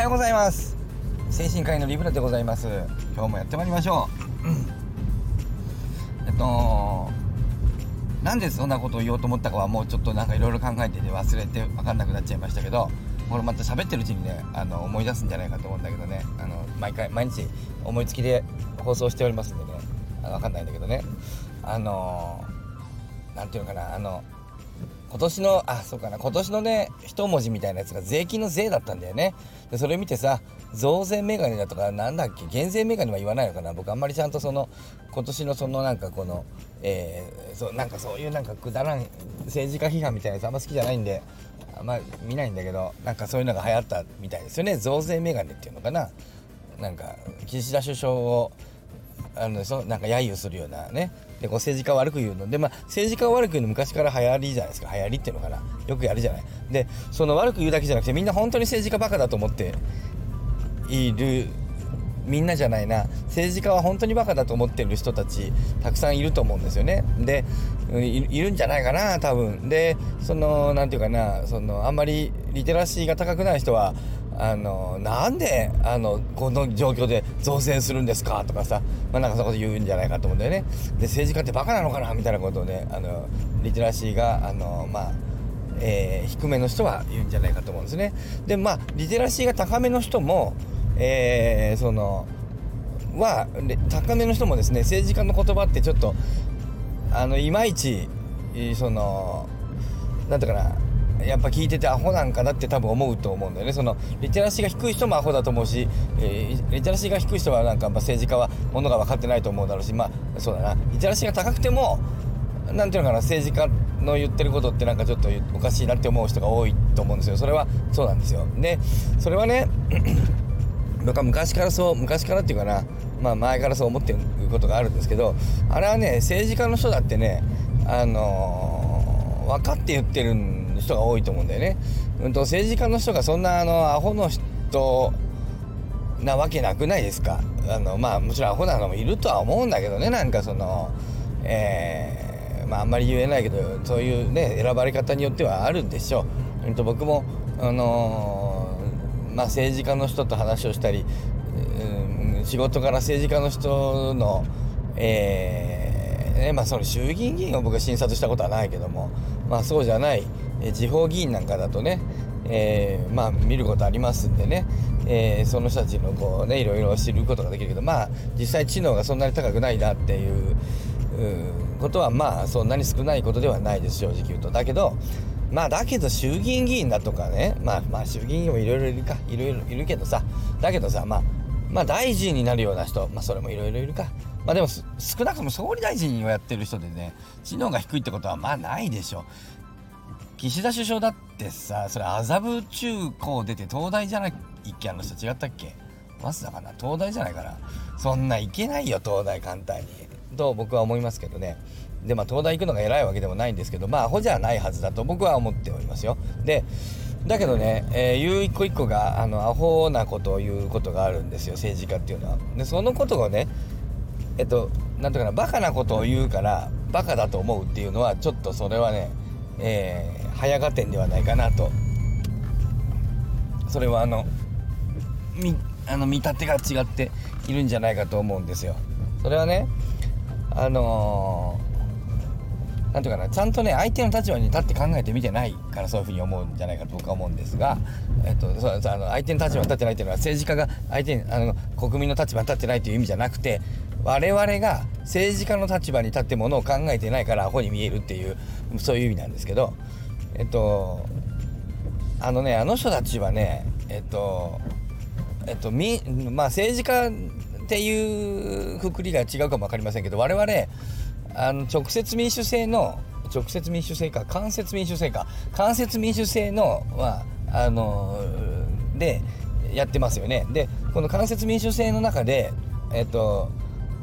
はようございます。精神科医のリブラでございます。今日もやってまいりましょう、うん、えっとなんでそんなことを言おうと思ったかはもうちょっとなんかいろいろ考えてて忘れて分かんなくなっちゃいましたけどこれまた喋ってるうちにねあの思い出すんじゃないかと思うんだけどね。あの毎回毎日思いつきで放送しておりますんでね。分かんないんだけどね。あの何ていうのかな。あの今年のあそうかな今年のね一文字みたいなやつが税金の税だったんだよね。でそれ見てさ増税メガネだとかなんだっけ減税メガネは言わないのかな。僕あんまりちゃんとその今年のそのなんかこのえー、そうなんかそういうなんかくだらん政治家批判みたいなやつあんま好きじゃないんであんま見ないんだけどなんかそういうのが流行ったみたいですよね。増税メガネっていうのかな。なんか岸田首相をあのそなんか揶揄するようなねでこう政治家を悪く言うの。でまあ政治家を悪く言うの昔から流行りじゃないですか。流行りっていうのかな。よくやるじゃない。でその悪く言うだけじゃなくてみんな本当に政治家バカだと思っているみんなじゃないな。政治家は本当にバカだと思ってる人たちたくさんいると思うんですよね。でいるんじゃないかな多分。でその何て言うかな。そのあんまりリテラシーが高くない人はあのなんであのこの状況で増税するんですかとかさ、まあ、なんかそこで言うんじゃないかと思うんだよねで政治家ってバカなのかなみたいなことをねあのリテラシーがあのまあえー、低めの人は言うんじゃないかと思うんですね。でまあリテラシーが高めの人も、えー、そのは高めの人もですね政治家の言葉ってちょっとあのいまいちそのなんていうかなやっぱ聞いててアホなんかなって多分思うと思うんだよね。そのリテラシーが低い人もアホだと思うし、えー、リテラシーが低い人はなんか、まあ、政治家はものが分かってないと思うだろうしまあそうだな。リテラシーが高くても何ていうのかな政治家の言ってることってなんかちょっとおかしいなって思う人が多いと思うんですよ。それはそうなんですよ。でそれはね 僕は昔からそう昔からっていうかなまあ前からそう思ってることがあるんですけどあれはね政治家の人だってねあのー、分かって言ってる人が多いと思うんだよね。うんと政治家の人がそんなあのアホの人なわけなくないですか？あのまあもちろんアホなのもいるとは思うんだけどねなんかそのえー、まああんまり言えないけどそういうね選ばれ方によってはあるんでしょう。うんと僕もあのー、まあ政治家の人と話をしたり、うん、仕事から政治家の人のえー、ねまあその衆議院議員を僕は診察したことはないけどもまあそうじゃないえ地方議員なんかだとね、えー、まあ見ることありますんでね、えー、その人たちのこうねいろいろ知ることができるけどまあ実際知能がそんなに高くないなっていうことはまあそんなに少ないことではないです正直言うと。だけどまあだけど衆議院議員だとかねまあまあ衆議院もいろいろいるか。いろいろいるけどさ。だけどさまあまあ大臣になるような人。まあそれもいろいろいるか。まあでも少なくとも総理大臣をやってる人でね知能が低いってことはまあないでしょ。う岸田首相だってさそれ麻布中高出て東大じゃないっけあの人違ったっけ？早稲田かな？東大じゃないかな？そんないけないよ東大簡単に。と僕は思いますけどね。でまあ東大行くのが偉いわけでもないんですけどまあアホじゃないはずだと僕は思っておりますよ。でだけどね、えー、言う一個一個があのアホなことを言うことがあるんですよ政治家っていうのは。でそのことをねえっとなんとかなバカなことを言うからバカだと思うっていうのはちょっとそれはねえー、早合点ではないかなと。それはあのみあの見立てが違っているんじゃないかと思うんですよ。それはねあのー、なんていうかなちゃんとね相手の立場に立って考えてみてないからそういうふうに思うんじゃないかと僕は思うんですが、えっと、そうあの相手の立場に立ってないっていうのは政治家が相手にあの国民の立場に立ってないという意味じゃなくて我々が政治家の立場に立ってものを考えてないからアホに見えるっていうそういう意味なんですけどえっとあのねあの人たちはねえっとえっとみまあ政治家っていうくくりが違うかも分かりませんけど我々あの直接民主制の直接民主制か間接民主制か間接民主制のはあのでやってますよねでこの間接民主制の中でえっと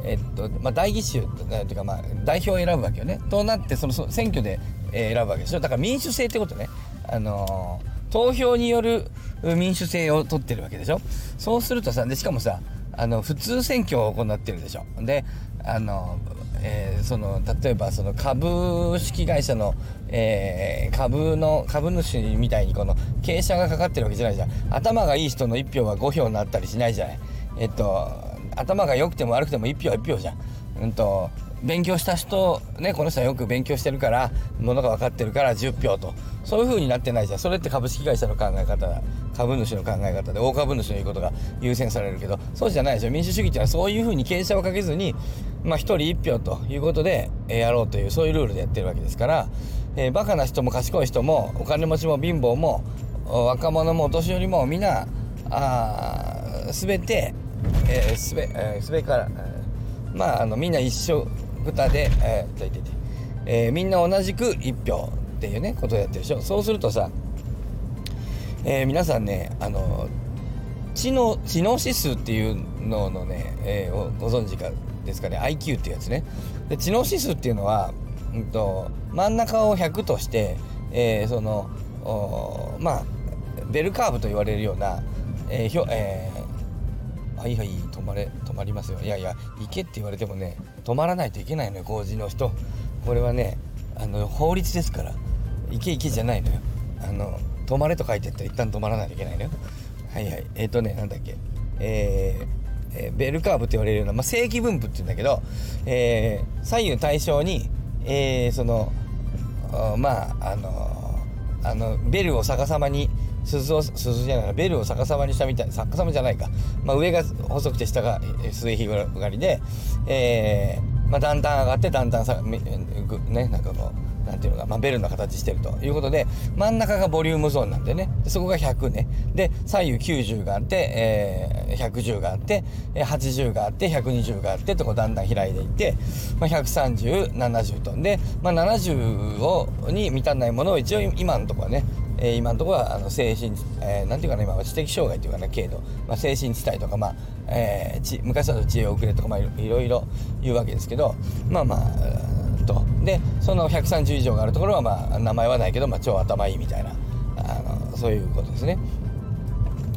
えっとまあ、代議士というか、まあ、代表を選ぶわけよね。となってその選挙で、え、選ぶわけですよだから民主制ってことね、あのー、投票による民主制を取ってるわけでしょ。そうするとさでしかもさあの普通選挙を行ってるでしょ。であのー、えー、その例えばその株式会社の、えー、株の株主みたいにこの傾斜がかかってるわけじゃないじゃん。頭がいい人の1票は5票になったりしないじゃない。えっと頭が良くても悪くても1票は1票じゃん。うんと勉強した人ねこの人はよく勉強してるからものが分かってるから10票と。そういう風になってないじゃん。それって株式会社の考え方株主の考え方で大株主の言うことが優先されるけど。そうじゃないでしょ。民主主義っていうのはそういう風に傾斜をかけずにまあ1人1票ということでやろうというそういうルールでやってるわけですから、えー、バカな人も賢い人もお金持ちも貧乏も若者もお年寄りもみんなあ全て、えー、すべ、えー、すべから、え、まああのみんな一緒豚で、えー、てて。えー、みんな同じく1票っていうねことをやってるでしょそうするとさ、えー、皆さんねあの知能知能指数っていうののね、えー、ご存知かですかね。IQ っていうやつね。で知能指数っていうのは、うんと、真ん中を100として、えー、そのまあベルカーブと言われるような、えーひょえー、はいはい止まれ。まりますよ。いやいや行けって言われてもね止まらないといけないのよ工事の人。これはねあの法律ですから。行け行けじゃないのよ。あの止まれと書いてったら一旦止まらないといけないのよ。はいはい。えっ、ー、とねなんだっけ。えー、ベルカーブって言われるような、まあ、正規分布って言うんだけど、えー、左右対称に、えー、そのまああのあのベルを逆さまに鈴を鈴じゃないベルを逆さまにしたみたい逆さまじゃないか、まあ、上が細くて下が末広がりで、えーまあ、だんだん上がってだんだんさねなんかこうなんていうのが、まあ、ベルの形してると。いうことで真ん中がボリュームゾーンなんでね。でそこが100ね。で左右90があって、えー、110があって80があって120があってとこだんだん開いていって、まあ、13070トンで、まあ、70をに満たないものを一応今のところはねえー、今のところはあの精神、えー、なんていうかな今は知的障害というかな軽度、まあ、精神地帯とか、まあえー、昔だと知恵遅れとか、まあ、いろいろ言うわけですけどまあまあと。でその130以上があるところはまあ名前はないけど、まあ、超頭いいみたいなあのそういうことですね。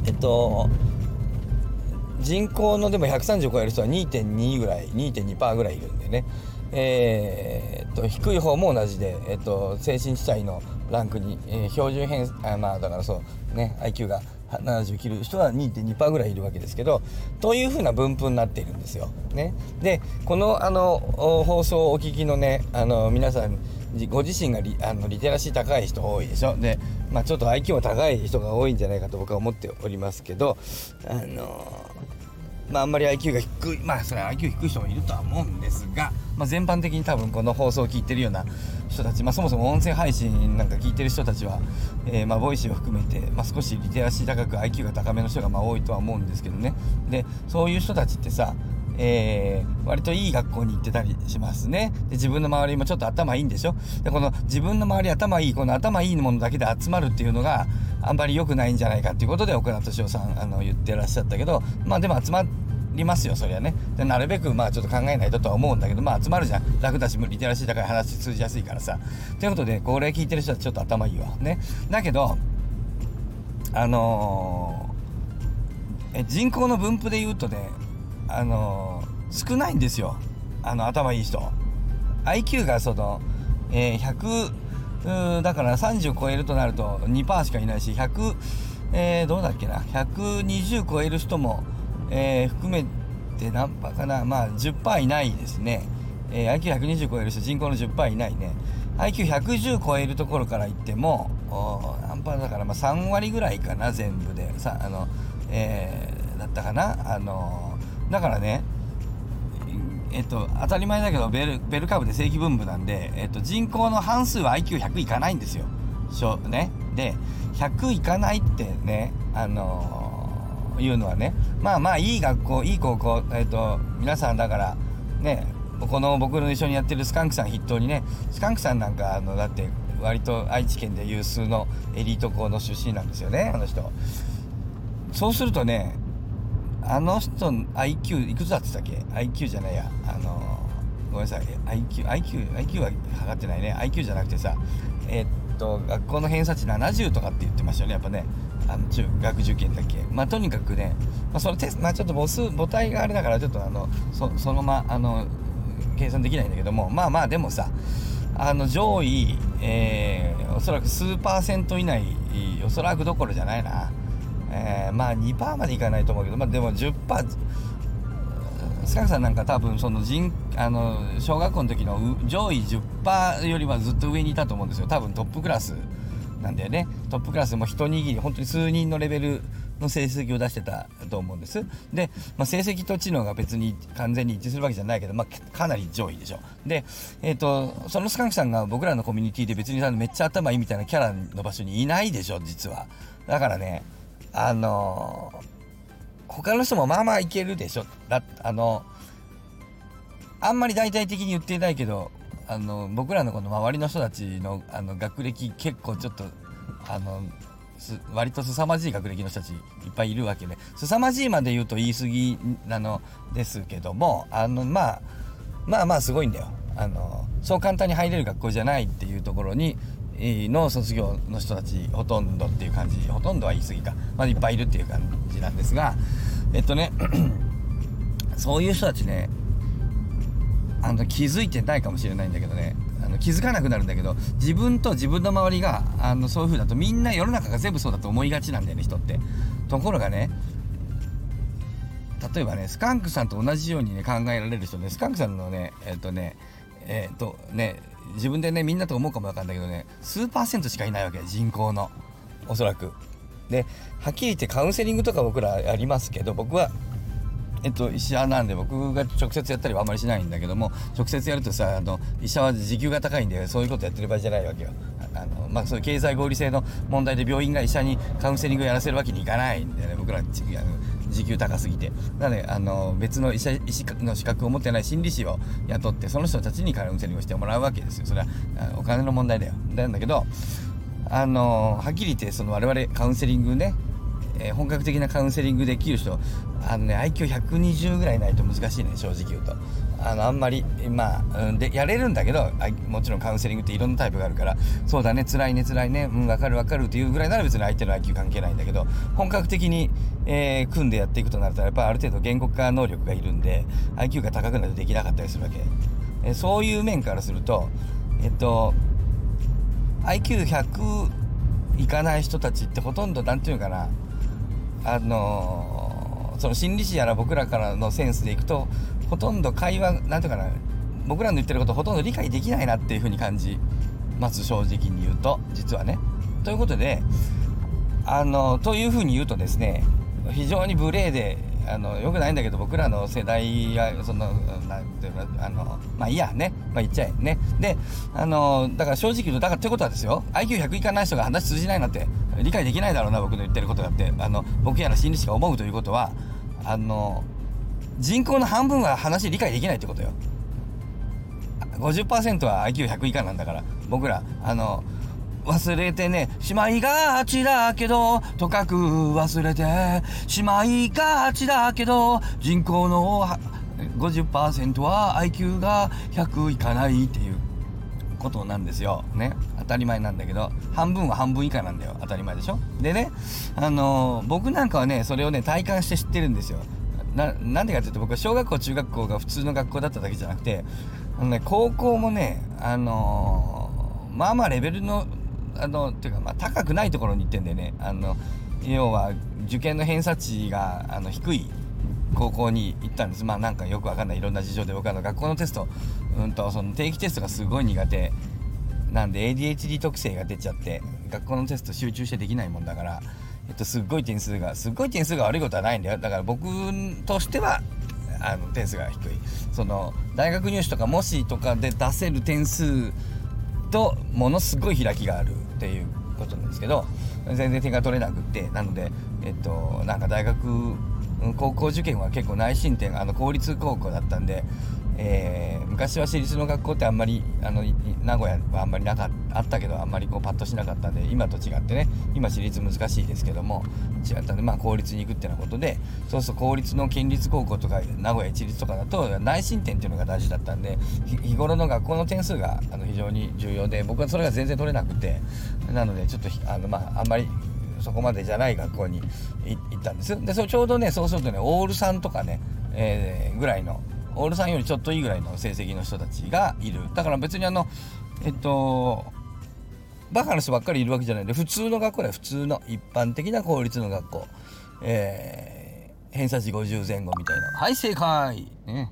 えっと人口のでも130超える人は2.2ぐらい2.2%ぐらいいるんでね。えー、っと低い方も同じで、えっと、精神地帯のランクに、えー、標準偏あまあだからそうね IQ が70切る人は2.2%ぐらいいるわけですけどというふうな分布になっているんですよ。ね、でこのあの放送をお聞きのねあの皆さんご自身がリあのリテラシー高い人多いでしょで、まあ、ちょっと IQ も高い人が多いんじゃないかと僕は思っておりますけどあのまあ、あんまり IQ が低いまあそれは IQ 低い人もいるとは思うんですが、まあ、全般的に多分この放送を聞いてるような人たち、まあ、そもそも音声配信なんか聞いてる人たちは、えー、まあ Voicy を含めて、まあ、少しリテラシー高く IQ が高めの人がまあ多いとは思うんですけどね。でそういう人たちってさえー、割といい学校に行ってたりしますね。で自分の周りもちょっと頭いいんでしょ？でこの自分の周り頭いいこの頭いいものだけで集まるっていうのがあんまり良くないんじゃないかっていうことで岡田敏夫さんあの言ってらっしゃったけどまあでも集まってりますよそりゃね。でなるべくまあちょっと考えないととは思うんだけどまあ集まるじゃん。楽だしリテラシー高い話通じやすいからさ。ということでこれ聞いてる人はちょっと頭いいわ。ね。だけどあのー、え人口の分布で言うとねあのー、少ないんですよ。あの頭いい人。IQ がその、えー、100だから30超えるとなると2%しかいないし100、えー、どうだっけな。120超える人もえー、含めて何パーかな。まあ10%いないですね、えー、IQ120 超える人人口の10%いないね。IQ110 超えるところから言っても何パーだからまあ3割ぐらいかな全部で。さあの、えー、だったかな。あのだからねえっと、当たり前だけどベルベルカーブで正規分布なんで、えっと、人口の半数は IQ100 いかないんですよ。しょね、で100いかないってねあのいうのはねまあまあいい学校いい高校え、ー、と皆さんだからねこの僕の一緒にやってるスカンクさん筆頭にねスカンクさんなんかあのだって割と愛知県で有数のエリート校の出身なんですよねあの人。そうするとねあの人 IQ いくつだって言ったっけ？IQ じゃないや。あのごめんなさい。IQ IQ IQ は測ってないね。IQ じゃなくてさえー、っと学校の偏差値70とかって言ってましたよねやっぱね。あの中学受験だっけ。まあとにかくね、まあ、そのテスト、まあ、ちょっと母数母体があれだからちょっとあのそそのままあの計算できないんだけどもまあまあでもさあの上位、えー、おそらく数パーセント以内おそらくどころじゃないな、えー、まあ2%までいかないと思うけど、まあ、でも10%スカさんなんか多分その人あの小学校の時の上位10%よりはずっと上にいたと思うんですよ。多分トップクラス。なんだよね。トップクラスも一握り本当に数人のレベルの成績を出してたと思うんです。で、まあ、成績と知能が別に完全に一致するわけじゃないけど、まあ、かなり上位でしょ。で、えーと、そのスカンクさんが僕らのコミュニティで別にめっちゃ頭いいみたいなキャラの場所にいないでしょ実は。だからねあのー、他の人もまあまあいけるでしょ。だあのあんまり大々的に言ってないけどあの僕らのこの周りの人たちのあの学歴結構ちょっとあの割と凄まじい学歴の人たちいっぱいいるわけで凄まじいまで言うと言い過ぎなのですけどもあのまあまあまあすごいんだよ。あのそう簡単に入れる学校じゃないっていうところにの卒業の人たちほとんどっていう感じほとんどは言い過ぎか、まあ、いっぱいいるっていう感じなんですがえっとね そういう人たちねあの気づいてないかもしれないんだけどね。あの気づかなくなるんだけど自分と自分の周りがあのそういう風だとみんな世の中が全部そうだと思いがちなんだよね人って。ところがね例えばねスカンクさんと同じようにね考えられる人ねスカンクさんのねえっ、とねえっ、とね自分でねみんなと思うかもわかんないけどね数パーセントしかいないわけ人口の。おそらく。ではっきり言ってカウンセリングとか僕らやりますけど僕はえっと、医者なんで僕が直接やったりはあんまりしないんだけども直接やるとさあの医者は時給が高いんでそういうことやってる場合じゃないわけよ。あの、まあ、そういう経済合理性の問題で病院が医者にカウンセリングをやらせるわけにいかないんでね僕ら時給高すぎて。なのであの別の医者医師の資格を持ってない心理師を雇ってその人たちにカウンセリングをしてもらうわけですよ。それはお金の問題だよ。なんだけどあのはっきり言ってその我々カウンセリングねえー、本格的なカウンセリングできる人あのね IQ120 ぐらいないと難しいね正直言うと。あのあんまりまあ、うん、でやれるんだけどもちろんカウンセリングっていろんなタイプがあるからそうだね辛いね辛いねうん分かる分かるっていうぐらいなら別に相手の IQ 関係ないんだけど本格的に、えー、組んでやっていくとなるとやっぱある程度言語化能力がいるんで IQ が高くないとできなかったりするわけ、えー、そういう面からするとえっと IQ100 いかない人たちってほとんど何て言うかなあのその心理師やら僕らからのセンスでいくとほとんど会話なんていうかな僕らの言ってることほとんど理解できないなっていうふうに感じます正直に言うと実はね。ということであのというふうに言うとですね非常に無礼であのよくないんだけど僕らの世代がそのなんていうかあのまあいいやね。まあ言っちゃえね。であのだから正直言うとだからってことはですよ IQ100 いかない人が話通じないなって理解できないだろうな僕の言ってることだって。あの僕やら心理師が思うということはあの人口の半分は話理解できないってことよ。50%は IQ100 以下なんだから。僕らあの忘れてねしまいがちだけどとかく忘れてしまいがちだけど人口の50%は IQ が100いかないっていうことなんですよ。ね。たり前なんだけど半分は半分以下なんだよ。当たり前でしょ？でねあのー、僕なんかはねそれをね体感して知ってるんですよ。ななんでかっていうと僕は小学校中学校が普通の学校だっただけじゃなくてあの、ね、高校もねあのー、まあまあレベルのあのっていうかまあ高くないところに行ってんでね。あの要は受験の偏差値があの低い高校に行ったんです。まあなんかよくわかんない。いろんな事情で僕は学校のテストうんとその定期テストがすごい苦手。なんで ADHD 特性が出ちゃって学校のテスト集中してできないもんだからえっとすっごい点数がすっごい点数が悪いことはないんだよ。だから僕としてはあの点数が低い。その大学入試とか模試とかで出せる点数とものすごい開きがあるっていうことなんですけど全然点が取れなくってなのでえっとなんか大学高校受験は結構内申点あの公立高校だったんでえー、昔は私立の学校ってあんまりあの名古屋はあんまりなかあったけどあんまりこうパッとしなかったんで今と違ってね今私立難しいですけども違ったんでまあ公立に行くっていうようなことでそうすると公立の県立高校とか名古屋一律とかだと内申点っていうのが大事だったんで日頃の学校の点数があの非常に重要で僕はそれが全然取れなくてなのでちょっとあのまああんまりそこまでじゃない学校に行ったんです。でそれちょうどねそうするとねオール3とかね、えー、ぐらいのオールさんよりちょっといいぐらいの成績の人たちがいる。だから別にあのえっとバカな人ばっかりいるわけじゃないで。普通の学校だよ。普通の一般的な公立の学校。えー、偏差値50前後みたいな。はい正解。ね。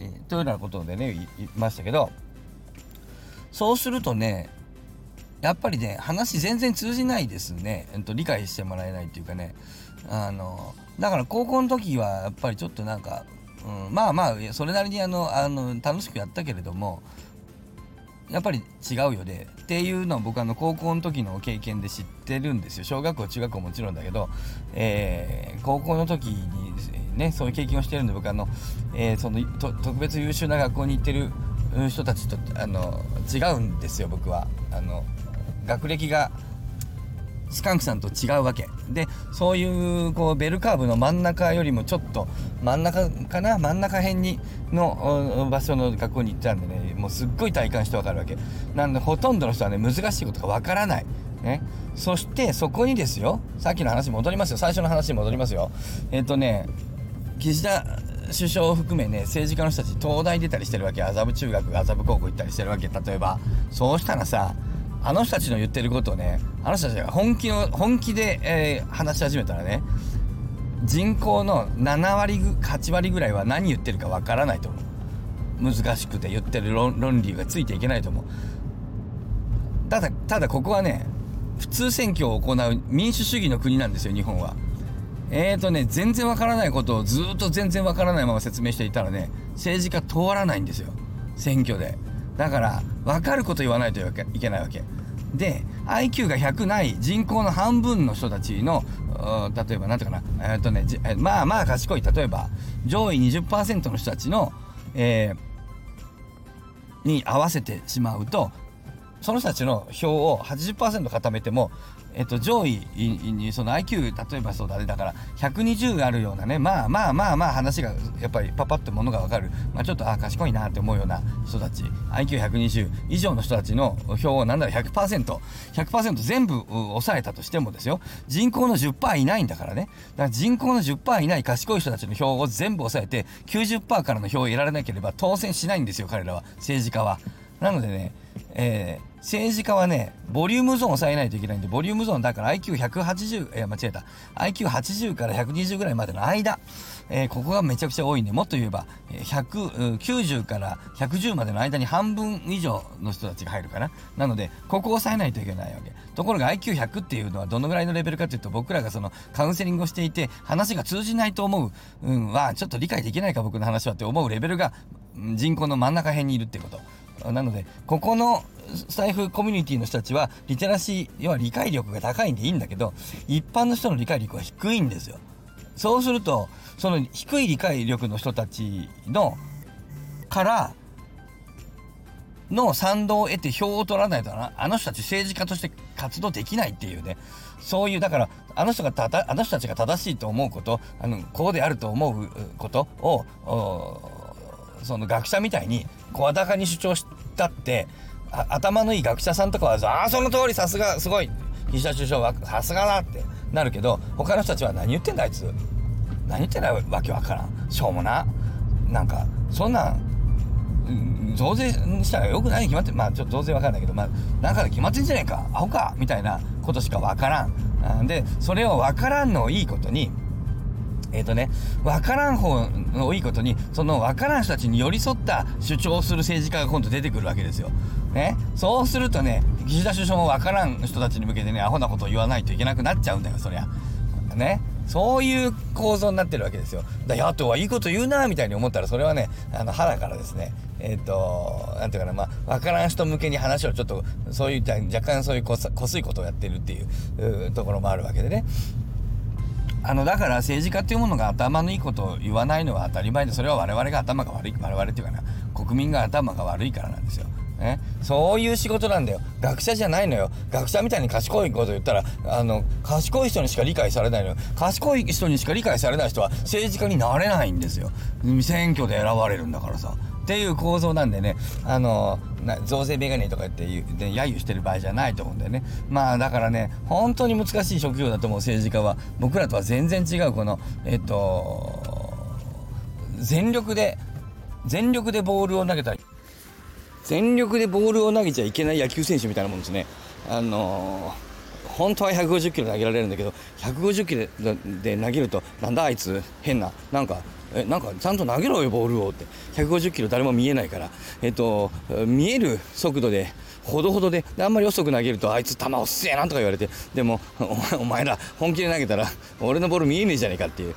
えー、というようなことでね言いましたけど。そうするとねやっぱりね話全然通じないですね、えっと、理解してもらえないっていうかね。あのだから高校の時はやっぱりちょっとなんか、うん、まあまあそれなりにあのあの楽しくやったけれどもやっぱり違うよね。っていうのを僕あの高校の時の経験で知ってるんですよ。小学校中学校もちろんだけど、えー、高校の時にねそういう経験をしてるんで僕あの、えー、その特別優秀な学校に行ってる人たちとあの違うんですよ僕は。あの学歴がスカンクさんと違うわけ。でそういうこうベルカーブの真ん中よりもちょっと真ん中かな？真ん中辺にの場所の学校に行ったんでねもうすっごい体感してわかるわけ。なんでほとんどの人はね難しいことがわからない。ね、そしてそこにですよ。さっきの話戻りますよ。最初の話に戻りますよ。えっ、ー、とね岸田首相を含めね政治家の人たち東大出たりしてるわけ。麻布中学麻布高校行ったりしてるわけ。例えばそうしたらさあの人たちの言ってることをねあの人たちが本気の本気で、えー、話し始めたらね人口の7割8割ぐらいは何言ってるかわからないと思う。難しくて言ってる論理がついていけないと思う。ただただここはね普通選挙を行う民主主義の国なんですよ日本は。えーとね全然わからないことをずっと全然わからないまま説明していたらね政治家通らないんですよ。選挙で。だから分かること言わないといけないわけ。で IQ が100ない人口の半分の人たちの例えば何ていうかなえっ、ー、とねまあまあ賢い。例えば上位20%の人たちの、えー、に合わせてしまうとその人たちの票を80%固めてもえっと、上位にその IQ 例えばそうだね。だから120あるようなねまあまあまあまあ話がやっぱりパパッとものが分かる、まあ、ちょっとあ賢いなって思うような人たち。IQ120 以上の人たちの票をなんだろ 100%100% 100%全部抑えたとしてもですよ。人口の10%いないんだからね。だから人口の10%いない賢い人たちの票を全部抑えて90%からの票を得られなければ当選しないんですよ彼らは。政治家は。なのでね、えー、政治家はね、ボリュームゾーンを抑えないといけないんで、ボリュームゾーンだから IQ180、いや、間違えた。IQ80 から120ぐらいまでの間、えー、ここがめちゃくちゃ多いんで、もっと言えば、190から110までの間に半分以上の人たちが入るかな。なので、ここを抑えないといけないわけ。ところが IQ100 っていうのはどのぐらいのレベルかというと、僕らがそのカウンセリングをしていて、話が通じないと思う、うんは、ちょっと理解できないか僕の話はって思うレベルが、人口の真ん中辺にいるってこと。なのでここの財布コミュニティの人たちはリテラシー要は理解力が高いんでいいんだけど一般の人の理解力は低いんですよ。そうするとその低い理解力の人たちのからの賛同を得て票を取らないとな。あの人たち政治家として活動できないっていうね。そういうだからあの人がたあの人たちが正しいと思うことあのこうであると思うことをその学者みたいに声高に主張したって頭のいい学者さんとかは「ああその通りさすがすごい岸田首相はさすがだ」ってなるけど他の人たちは何言ってんだあいつ。何言ってんだわけわからん。しょうもな。なんかそんなん増税したらよくないに決まってまあちょっと増税わかんないけどまあなんかで決まってんじゃねえか。アホか。みたいなことしかわからん。でそれをわからんのをいいことにえっ、ー、とね、わからん方のいいことに、そのわからん人たちに寄り添った主張をする政治家が今度出てくるわけですよ。ね。そうするとね、岸田首相もわからん人たちに向けてね、アホなことを言わないといけなくなっちゃうんだよ、そりゃ。ね。そういう構造になってるわけですよ。だ野党はいいこと言うなみたいに思ったら、それはね、あの、腹からですね、えっ、ー、と、なんていうかな、まあ、わからん人向けに話をちょっと、そういった若干そういうこすいことをやってるっていうところもあるわけでね。あのだから政治家っていうものが頭のいいことを言わないのは当たり前でそれは我々が頭が悪い我々っていうかな国民が頭が悪いからなんですよ。ね、そういう仕事なんだよ。学者じゃないのよ。学者みたいに賢いこと言ったらあの賢い人にしか理解されないのよ。賢い人にしか理解されない人は政治家になれないんですよ。選挙で選ばれるんだからさ。っていう構造なんでねあの増税メガネとか言って言うで揶揄してる場合じゃないと思うんだよねまあだからね本当に難しい職業だと思う政治家は僕らとは全然違うこのえっと全力で全力でボールを投げたら全力でボールを投げちゃいけない野球選手みたいなもんですね。あのー、本当は150キロ投げられるんだけど150キロで投げるとなんだあいつ変ななんかえなんかちゃんと投げろよボールをって。150キロ誰も見えないから、えっと、見える速度でほどほどであんまり遅く投げるとあいつ球遅えなんとか言われて。でもお前ら本気で投げたら俺のボール見えねえじゃねえかっていう。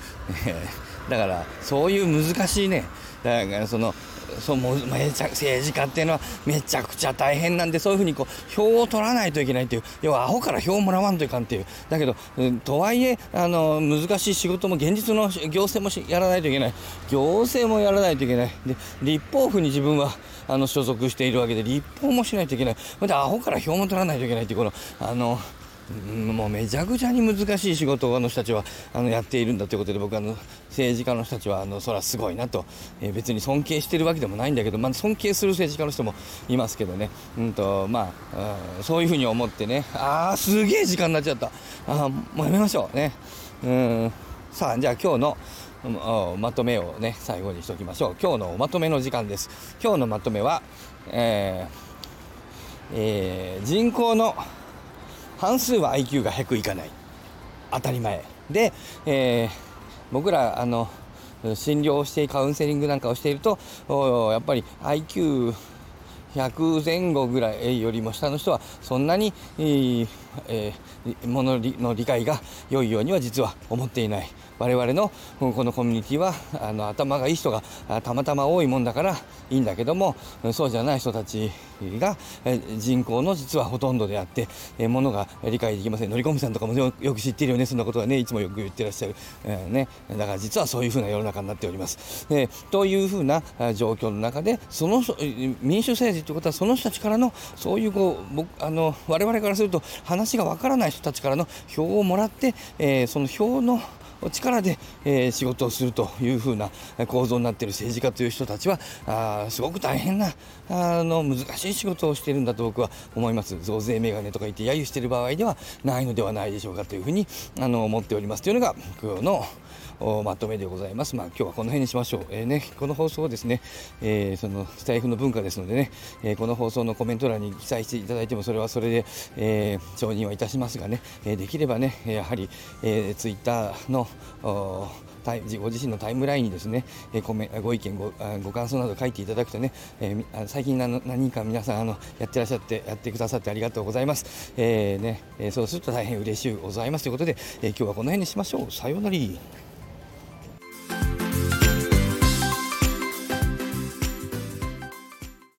だからそういう難しいね。だからそのそうもうめちゃ政治家っていうのはめちゃくちゃ大変なんでそういうふうにこう票を取らないといけないっていう要はアホから票をもらわんといかんっていう。だけど、うん、とはいえあの難しい仕事も現実の行政もやらないといけない。行政もやらないといけない。で立法府に自分はあの所属しているわけで立法もしないといけない。でアホから票も取らないといけないっていうこのあのもうめちゃくちゃに難しい仕事をあの人たちはあのやっているんだということで僕あの政治家の人たちはあのそらすごいなと、えー、別に尊敬してるわけでもないんだけど、まあ、尊敬する政治家の人もいますけどね、うんとまあ、そういうふうに思ってね。ああすげえ時間になっちゃった。あもうやめましょうね。うん。さあじゃあ今日のまとめをね最後にしておきましょう。今日のまとめの時間です。今日のまとめは、えーえー、人口の半数は IQ が100いかない。当たり前。で、えー、僕らあの診療をしてカウンセリングなんかをしているとやっぱり IQ 100前後ぐらいよりも下の人はそんなに、えーえー、ものの理解が良いようには実は思っていない。我々のこのコミュニティはあの頭がいい人がたまたま多いもんだからいいんだけどもそうじゃない人たちが人口の実はほとんどであってものが理解できません。乗り込みさんとかもよく知っているよねそんなことはねいつもよく言ってらっしゃる、えー、ね、だから実はそういうふうな世の中になっております。えー、というふうな状況の中でその民主政治ということはその人たちからのそういうこう僕あの我々からすると話話がわからない人たちからの票をもらって、えー、その票の力で、えー、仕事をするというふうな構造になっている政治家という人たちはあすごく大変なあの難しい仕事をしているんだと僕は思います増税メガネとか言って揶揄している場合ではないのではないでしょうかというふうにあの思っておりますというのが今日のまとめでございます。まあ、今日はこの辺にしましょう。えー、ね、この放送をですね、えー、そのスタイフの文化ですのでね、えー、この放送のコメント欄に記載していただいてもそれはそれで、えー、承認はいたしますがね、えできればね、やはり、えー、ツイッターのご自身のタイムラインにですね、えごご意見ごご感想など書いていただくとね、えー、最近何人か皆さんあのやってらっしゃってやってくださってありがとうございます、えーねえー、そうすると大変嬉しいございますということで、えー、今日はこの辺にしましょう。さようなら。